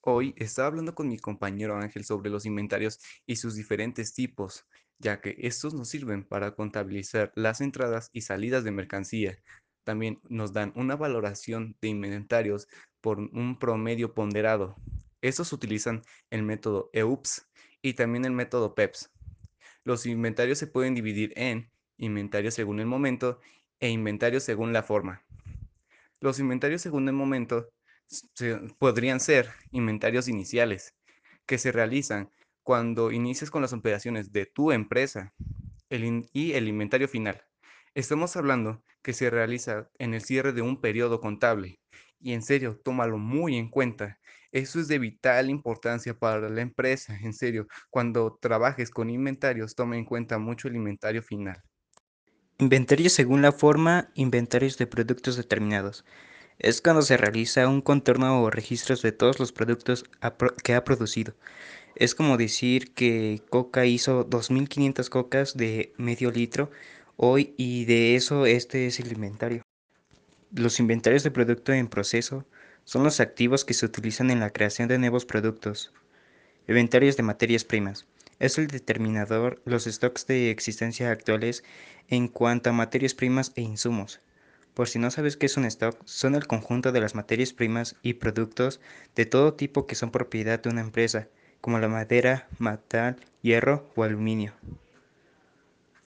Hoy estaba hablando con mi compañero Ángel sobre los inventarios y sus diferentes tipos, ya que estos nos sirven para contabilizar las entradas y salidas de mercancía. También nos dan una valoración de inventarios por un promedio ponderado. Estos utilizan el método EUPS y también el método PEPS. Los inventarios se pueden dividir en inventarios según el momento e inventarios según la forma. Los inventarios según el momento podrían ser inventarios iniciales, que se realizan cuando inicias con las operaciones de tu empresa y el inventario final. Estamos hablando que se realiza en el cierre de un periodo contable. Y en serio, tómalo muy en cuenta. Eso es de vital importancia para la empresa. En serio, cuando trabajes con inventarios, toma en cuenta mucho el inventario final. Inventarios según la forma, inventarios de productos determinados. Es cuando se realiza un contorno o registros de todos los productos que ha producido. Es como decir que Coca hizo 2500 cocas de medio litro hoy y de eso este es el inventario. Los inventarios de producto en proceso son los activos que se utilizan en la creación de nuevos productos. Inventarios de materias primas. Es el determinador los stocks de existencia actuales en cuanto a materias primas e insumos. Por si no sabes qué es un stock, son el conjunto de las materias primas y productos de todo tipo que son propiedad de una empresa, como la madera, metal, hierro o aluminio.